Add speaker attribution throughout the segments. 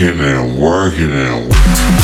Speaker 1: working and working and working.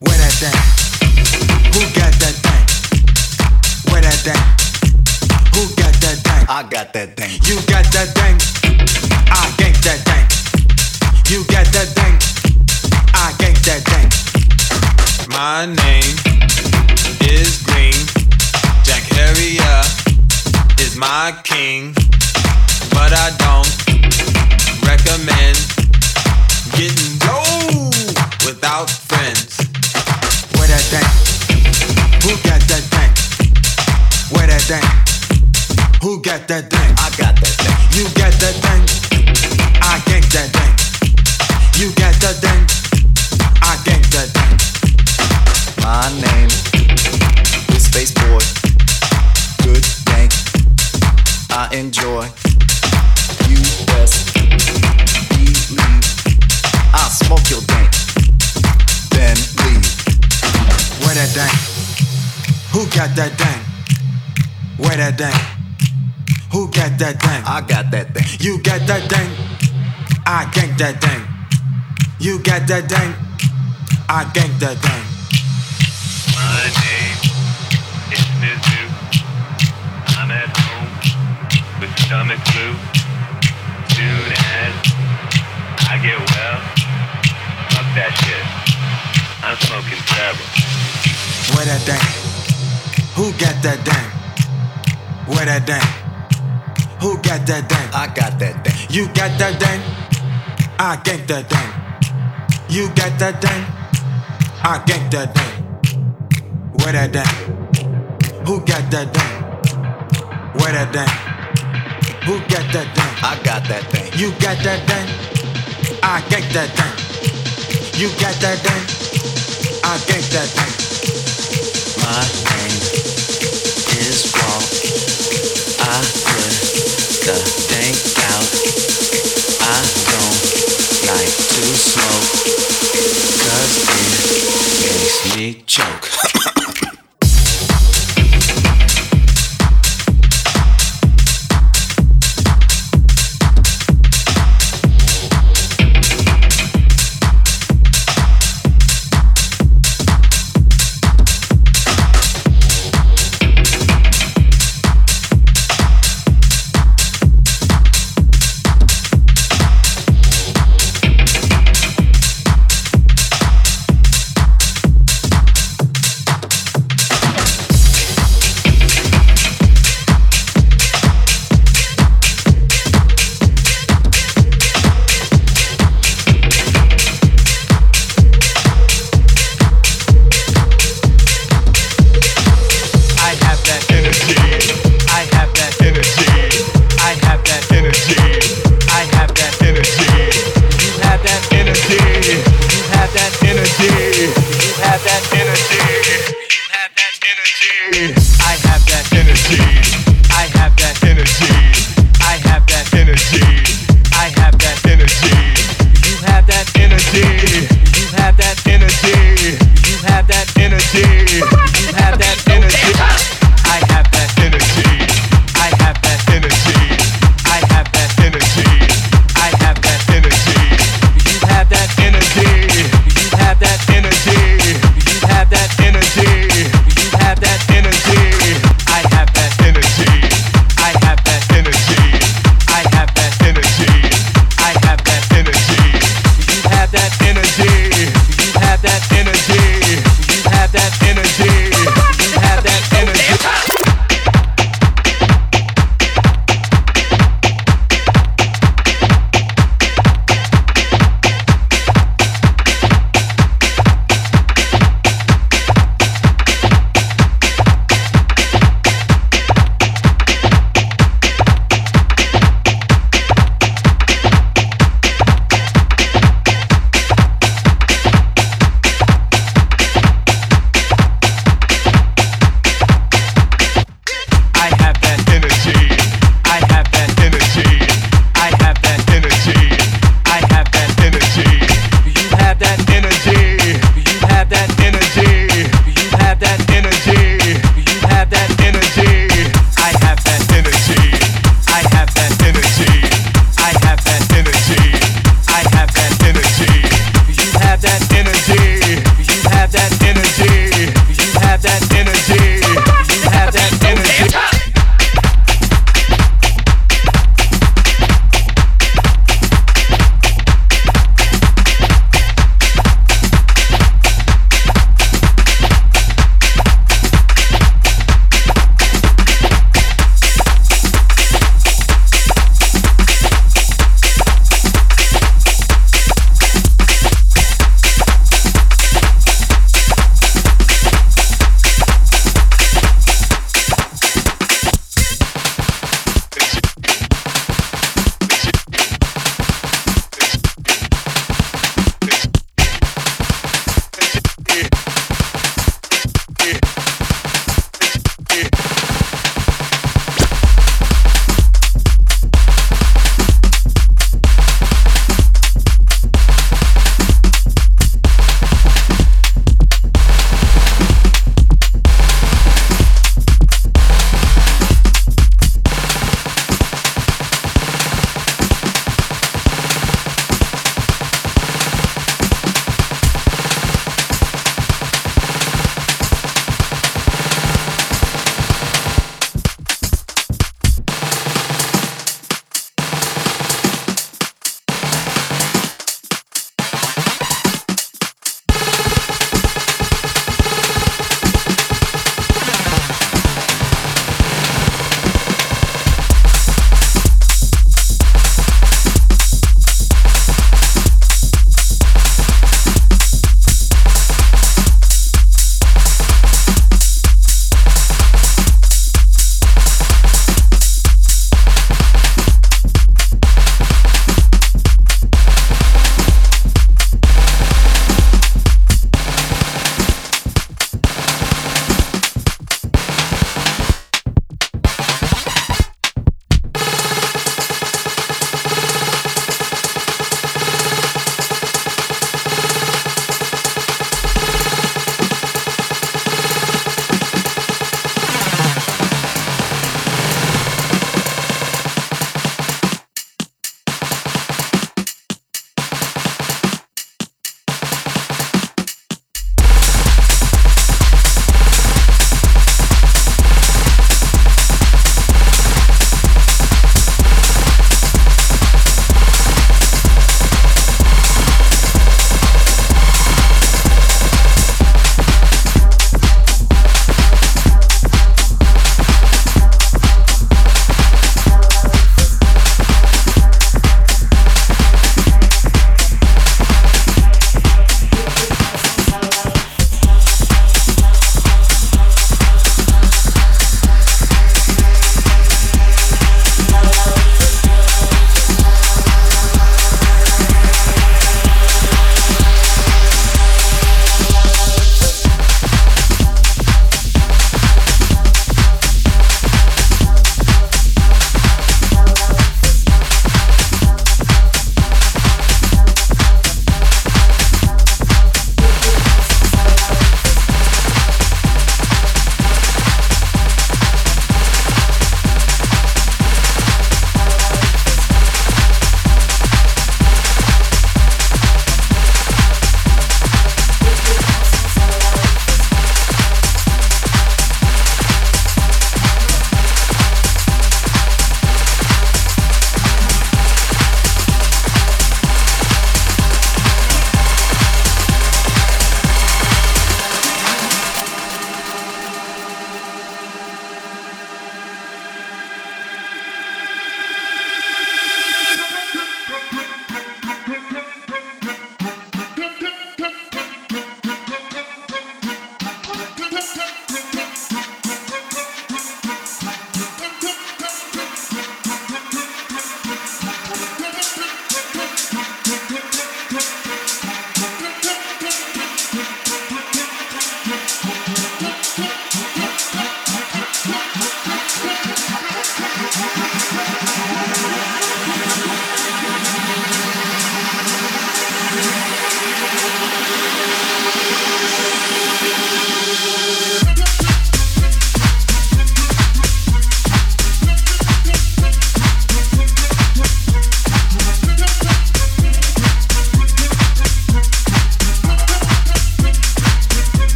Speaker 1: Where that thing? Who got that thing? Where that thing? Who got that thing? I got that thing. You got that thing. I that thing. You got that thing. I that thing. My name is Green. Jack Harrier is my king. But I thing? Who got that thing? I got that thing. You got that thing? I gang that thing. You got that thing? I gang that thing. My name is Spaceboy. Good thing. I enjoy. You best believe. I smoke your thing. Then leave. Where that thing? Who got that thing? spray that thing? Who got that thing? I got that thing. You got that thing? I gank that thing. You got that thing? I gank that thing. My name is Mizu. I'm at home with stomach flu. Soon as I get well, fuck that shit. I'm smoking terrible. Where that thing? Who got that thing? Where that thing? Who got that thing? I got that thing. You got that thing? I got that thing. You got that thing? I got that thing. Where that thing? Who got that thing? Where that thing? Who got that thing? I got that thing. You got that thing? I got that thing. You got that thing? I got that thing. My name is Walt. Make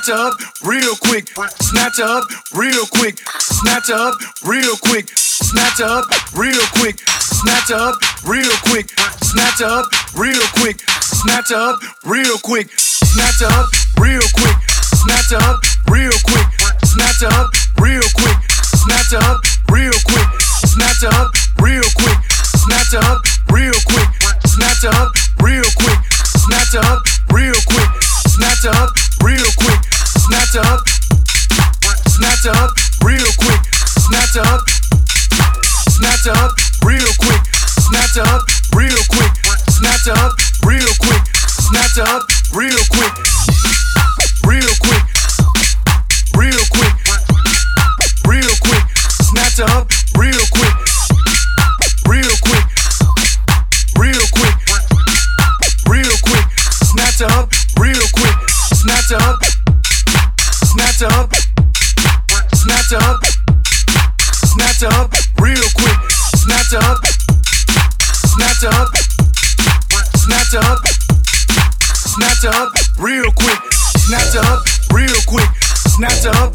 Speaker 2: snatch her up real quick, snatch her up real quick, snatch her up real quick, snatch her up real quick, snatch her up real quick, snatch her up real quick, snatch her up real quick, snatch her up real quick, snatch her up real quick, snatch her up real quick, snatch her up real quick, snatch her up real quick, snatch her up real quick, snatch her up real quick, snatch her up real quick, snatch her up real quick, snatch her up, snatch her up real quick, snatch her up, snatch her up real quick, snatch her up real quick, snatch her up real quick, snatch her up real quick, real quick, real quick, real quick, snatch her up real quick, real quick, real quick, real quick, snatch her up real quick, snatch her up, snatch up, snatch up, snatch up real quick, snatch up, snatch up, snatch up, snatch up real quick, snatch up real quick, snatch up,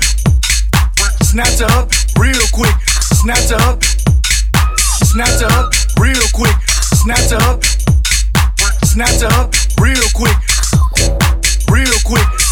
Speaker 2: snatch up real quick, snatch up, snatch up real quick, snatch up, snatch up real quick, real quick.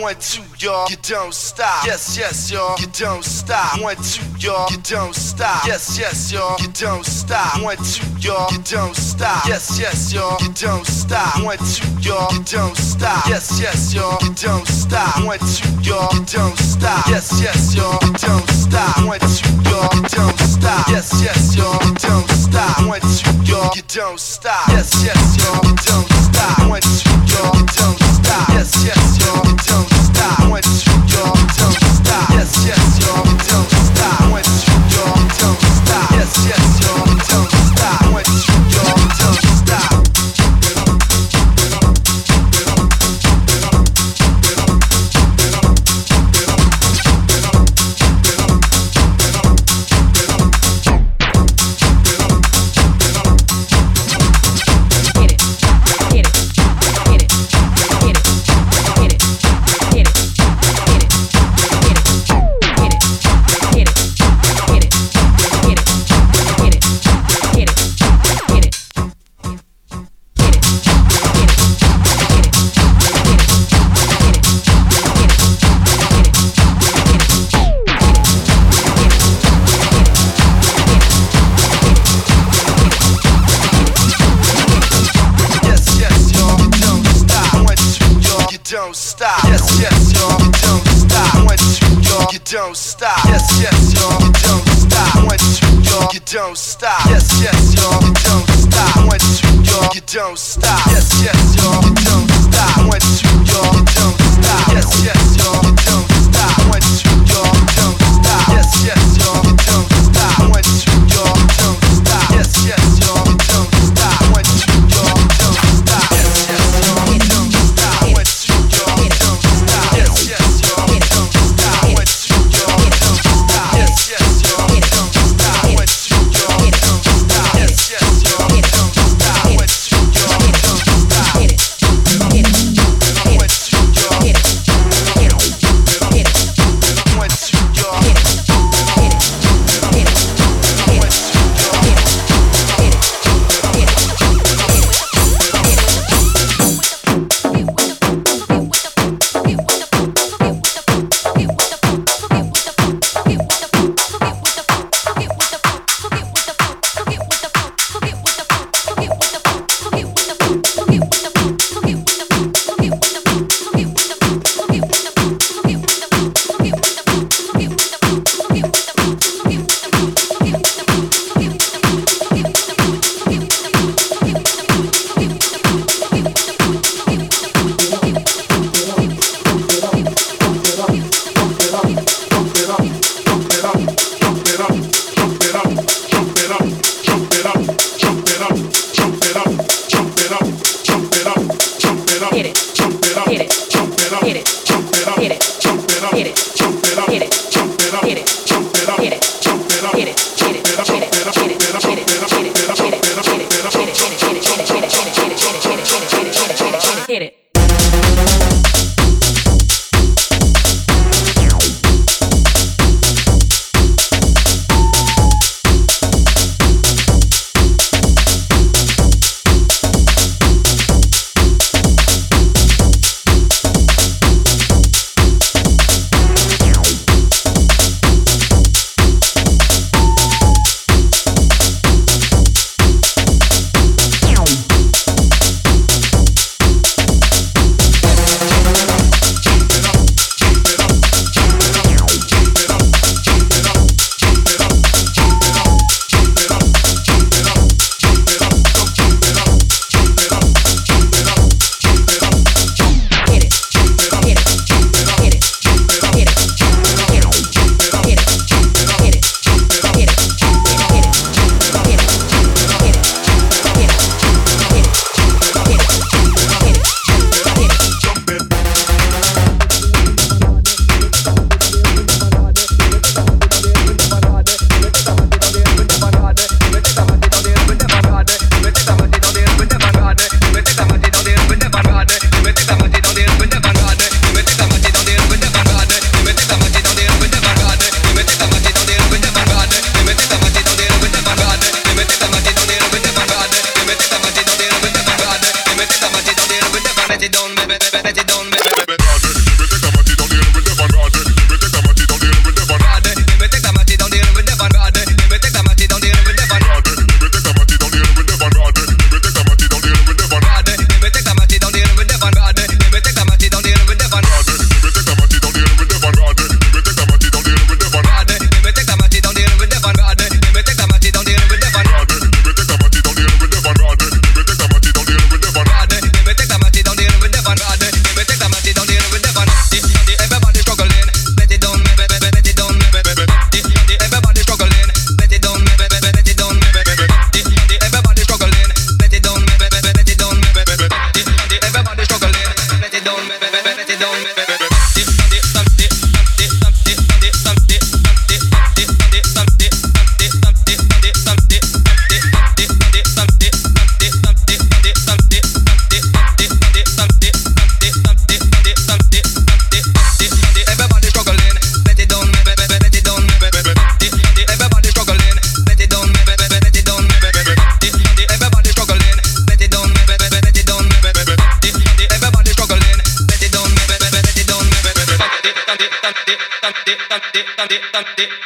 Speaker 3: One, two, y'all, you don't stop. Yes, yes, y'all, you don't stop. One, two, y'all, you don't stop. Yes, yes, y'all, you don't stop. One, two, y'all, you don't stop. Yes, yes, y'all, you don't stop. One, two, y'all, you don't stop. Yes, yes, y'all, you don't stop. One, two, y'all, you don't stop. Yes, yes, y'all, you don't stop. One, two, y'all, you don't stop. Yes, yes, y'all, you don't stop. One, two, y'all, you don't stop. Yes, yes, y'all, you don't stop. One, two, y'all, you don't stop. Yes, yes, y'all
Speaker 4: tone.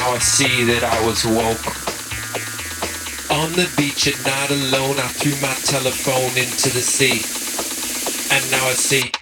Speaker 4: now I see that I was woke.
Speaker 2: On the beach at night alone, I threw my telephone into the sea, and now I see